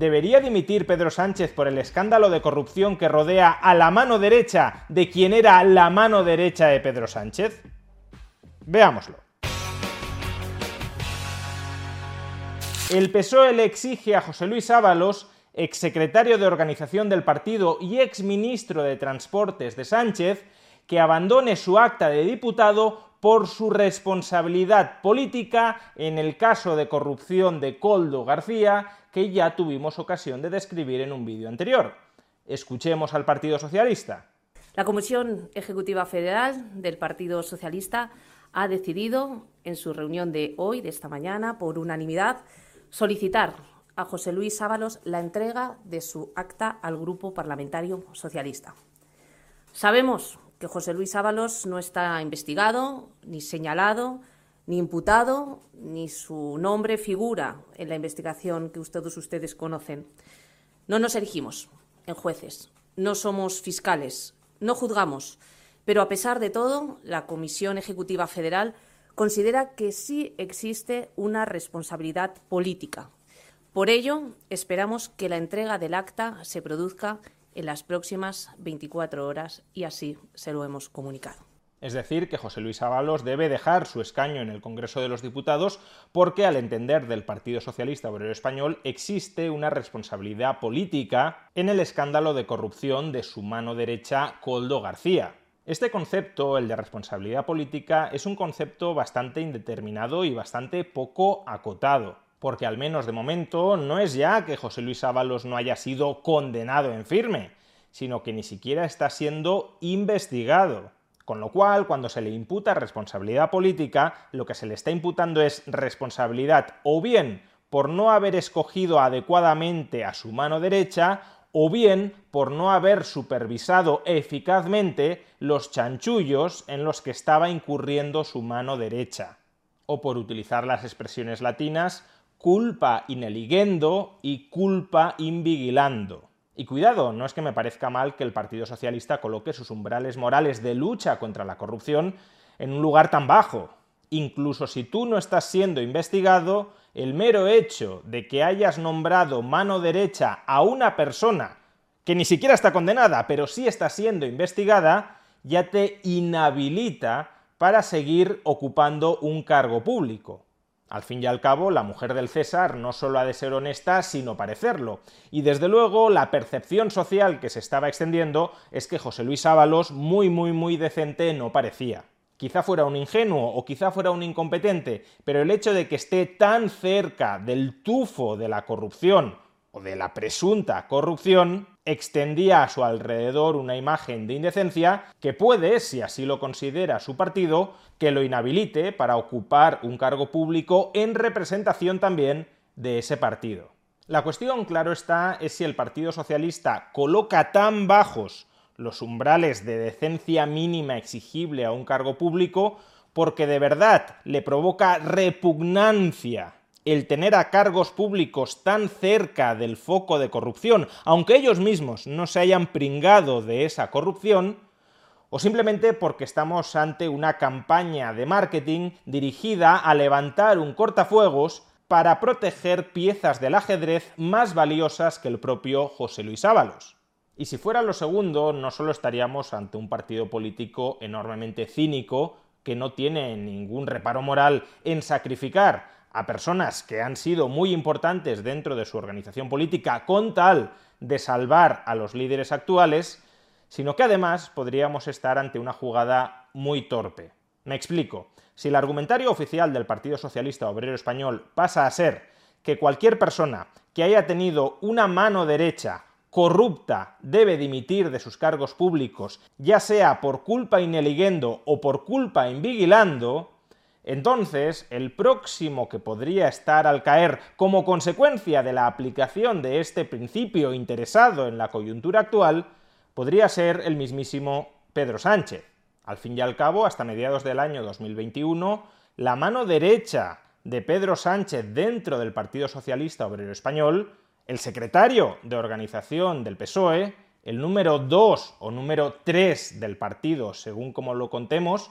¿Debería dimitir Pedro Sánchez por el escándalo de corrupción que rodea a la mano derecha de quien era la mano derecha de Pedro Sánchez? Veámoslo. El PSOE le exige a José Luis Ábalos, exsecretario de organización del partido y exministro de Transportes de Sánchez, que abandone su acta de diputado por su responsabilidad política en el caso de corrupción de Coldo García, que ya tuvimos ocasión de describir en un vídeo anterior. Escuchemos al Partido Socialista. La Comisión Ejecutiva Federal del Partido Socialista ha decidido en su reunión de hoy, de esta mañana, por unanimidad, solicitar a José Luis Ábalos la entrega de su acta al Grupo Parlamentario Socialista. Sabemos que José Luis Ábalos no está investigado, ni señalado, ni imputado, ni su nombre figura en la investigación que todos ustedes conocen. No nos erigimos en jueces, no somos fiscales, no juzgamos, pero a pesar de todo, la Comisión Ejecutiva Federal considera que sí existe una responsabilidad política. Por ello, esperamos que la entrega del acta se produzca en las próximas 24 horas y así se lo hemos comunicado. Es decir, que José Luis Ábalos debe dejar su escaño en el Congreso de los Diputados porque, al entender del Partido Socialista Obrero Español, existe una responsabilidad política en el escándalo de corrupción de su mano derecha, Coldo García. Este concepto, el de responsabilidad política, es un concepto bastante indeterminado y bastante poco acotado, porque al menos de momento no es ya que José Luis Ábalos no haya sido condenado en firme, sino que ni siquiera está siendo investigado. Con lo cual, cuando se le imputa responsabilidad política, lo que se le está imputando es responsabilidad o bien por no haber escogido adecuadamente a su mano derecha, o bien por no haber supervisado eficazmente los chanchullos en los que estaba incurriendo su mano derecha, o por utilizar las expresiones latinas culpa ineligendo y culpa invigilando. Y cuidado, no es que me parezca mal que el Partido Socialista coloque sus umbrales morales de lucha contra la corrupción en un lugar tan bajo. Incluso si tú no estás siendo investigado, el mero hecho de que hayas nombrado mano derecha a una persona que ni siquiera está condenada, pero sí está siendo investigada, ya te inhabilita para seguir ocupando un cargo público. Al fin y al cabo, la mujer del César no solo ha de ser honesta, sino parecerlo. Y desde luego, la percepción social que se estaba extendiendo es que José Luis Ábalos, muy, muy, muy decente, no parecía. Quizá fuera un ingenuo o quizá fuera un incompetente, pero el hecho de que esté tan cerca del tufo de la corrupción o de la presunta corrupción extendía a su alrededor una imagen de indecencia que puede, si así lo considera su partido, que lo inhabilite para ocupar un cargo público en representación también de ese partido. La cuestión, claro está, es si el Partido Socialista coloca tan bajos los umbrales de decencia mínima exigible a un cargo público porque de verdad le provoca repugnancia el tener a cargos públicos tan cerca del foco de corrupción, aunque ellos mismos no se hayan pringado de esa corrupción, o simplemente porque estamos ante una campaña de marketing dirigida a levantar un cortafuegos para proteger piezas del ajedrez más valiosas que el propio José Luis Ábalos. Y si fuera lo segundo, no solo estaríamos ante un partido político enormemente cínico, que no tiene ningún reparo moral en sacrificar a personas que han sido muy importantes dentro de su organización política con tal de salvar a los líderes actuales, sino que además podríamos estar ante una jugada muy torpe. Me explico. Si el argumentario oficial del Partido Socialista Obrero Español pasa a ser que cualquier persona que haya tenido una mano derecha corrupta debe dimitir de sus cargos públicos, ya sea por culpa ineligiendo o por culpa invigilando, Entonces, el próximo que podría estar al caer como consecuencia de la aplicación de este principio interesado en la coyuntura actual podría ser el mismísimo Pedro Sánchez. Al fin y al cabo, hasta mediados del año 2021, la mano derecha de Pedro Sánchez dentro del Partido Socialista Obrero Español, el secretario de organización del PSOE, el número 2 o número 3 del partido, según como lo contemos,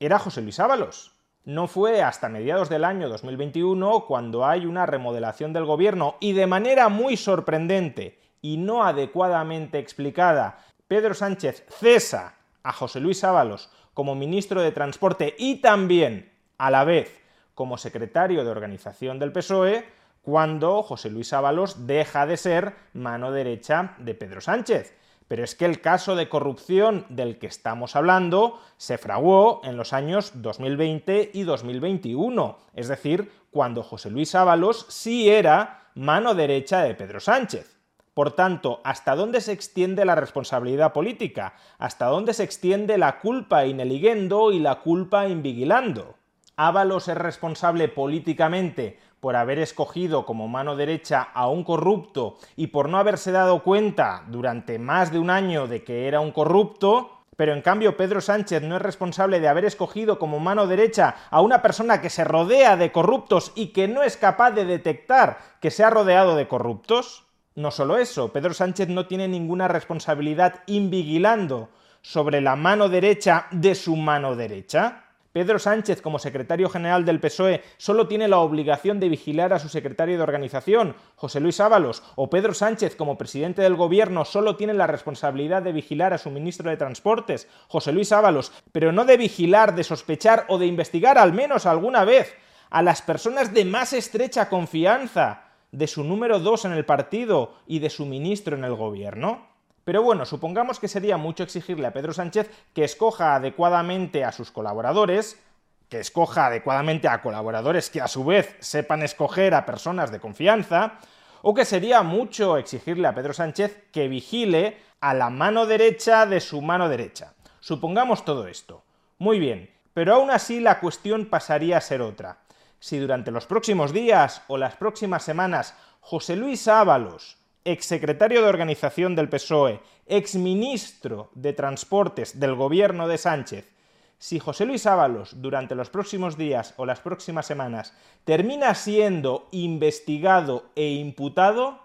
era José Luis Ábalos. No fue hasta mediados del año 2021 cuando hay una remodelación del gobierno y de manera muy sorprendente y no adecuadamente explicada, Pedro Sánchez cesa a José Luis Ábalos como ministro de Transporte y también, a la vez, como secretario de organización del PSOE, cuando José Luis Ábalos deja de ser mano derecha de Pedro Sánchez. Pero es que el caso de corrupción del que estamos hablando se fraguó en los años 2020 y 2021, es decir, cuando José Luis Ábalos sí era mano derecha de Pedro Sánchez. Por tanto, ¿hasta dónde se extiende la responsabilidad política? ¿Hasta dónde se extiende la culpa ineliguendo y la culpa invigilando? Ábalos es responsable políticamente por haber escogido como mano derecha a un corrupto y por no haberse dado cuenta durante más de un año de que era un corrupto, pero en cambio Pedro Sánchez no es responsable de haber escogido como mano derecha a una persona que se rodea de corruptos y que no es capaz de detectar que se ha rodeado de corruptos. No solo eso, Pedro Sánchez no tiene ninguna responsabilidad invigilando sobre la mano derecha de su mano derecha. Pedro Sánchez, como secretario general del PSOE, solo tiene la obligación de vigilar a su secretario de organización, José Luis Ábalos, o Pedro Sánchez, como presidente del gobierno, solo tiene la responsabilidad de vigilar a su ministro de Transportes, José Luis Ábalos, pero no de vigilar, de sospechar o de investigar al menos alguna vez a las personas de más estrecha confianza de su número dos en el partido y de su ministro en el gobierno. Pero bueno, supongamos que sería mucho exigirle a Pedro Sánchez que escoja adecuadamente a sus colaboradores, que escoja adecuadamente a colaboradores que a su vez sepan escoger a personas de confianza, o que sería mucho exigirle a Pedro Sánchez que vigile a la mano derecha de su mano derecha. Supongamos todo esto. Muy bien, pero aún así la cuestión pasaría a ser otra. Si durante los próximos días o las próximas semanas José Luis Ábalos exsecretario de organización del PSOE, exministro de Transportes del gobierno de Sánchez, si José Luis Ábalos durante los próximos días o las próximas semanas termina siendo investigado e imputado,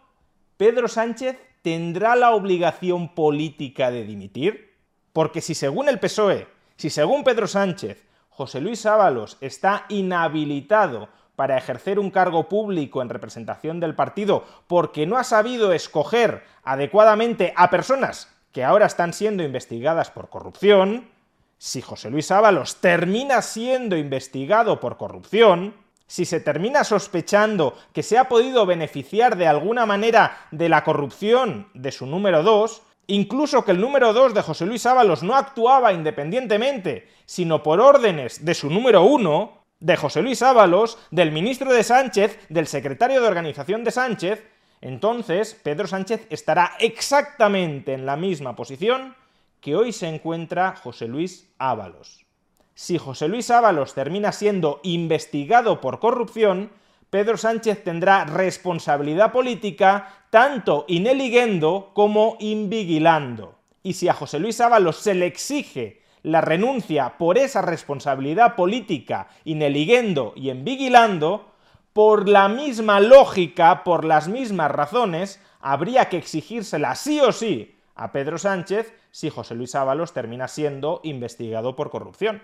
Pedro Sánchez tendrá la obligación política de dimitir? Porque si según el PSOE, si según Pedro Sánchez, José Luis Ábalos está inhabilitado para ejercer un cargo público en representación del partido porque no ha sabido escoger adecuadamente a personas que ahora están siendo investigadas por corrupción, si José Luis Ábalos termina siendo investigado por corrupción, si se termina sospechando que se ha podido beneficiar de alguna manera de la corrupción de su número 2, incluso que el número 2 de José Luis Ábalos no actuaba independientemente, sino por órdenes de su número 1, de José Luis Ábalos, del ministro de Sánchez, del secretario de organización de Sánchez, entonces Pedro Sánchez estará exactamente en la misma posición que hoy se encuentra José Luis Ábalos. Si José Luis Ábalos termina siendo investigado por corrupción, Pedro Sánchez tendrá responsabilidad política tanto ineliguendo como invigilando. Y si a José Luis Ábalos se le exige la renuncia por esa responsabilidad política ineliguendo y envigilando, por la misma lógica, por las mismas razones, habría que exigírsela sí o sí a Pedro Sánchez si José Luis Ábalos termina siendo investigado por corrupción.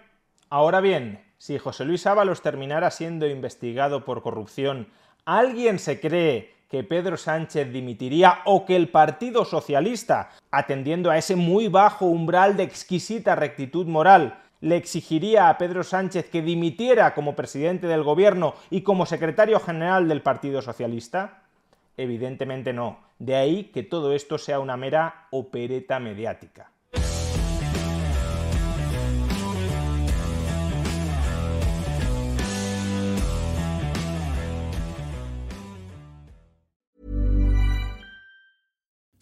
Ahora bien, si José Luis Ábalos terminara siendo investigado por corrupción, ¿alguien se cree que Pedro Sánchez dimitiría o que el Partido Socialista, atendiendo a ese muy bajo umbral de exquisita rectitud moral, le exigiría a Pedro Sánchez que dimitiera como presidente del gobierno y como secretario general del Partido Socialista? Evidentemente no. De ahí que todo esto sea una mera opereta mediática.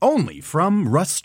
Only from Rust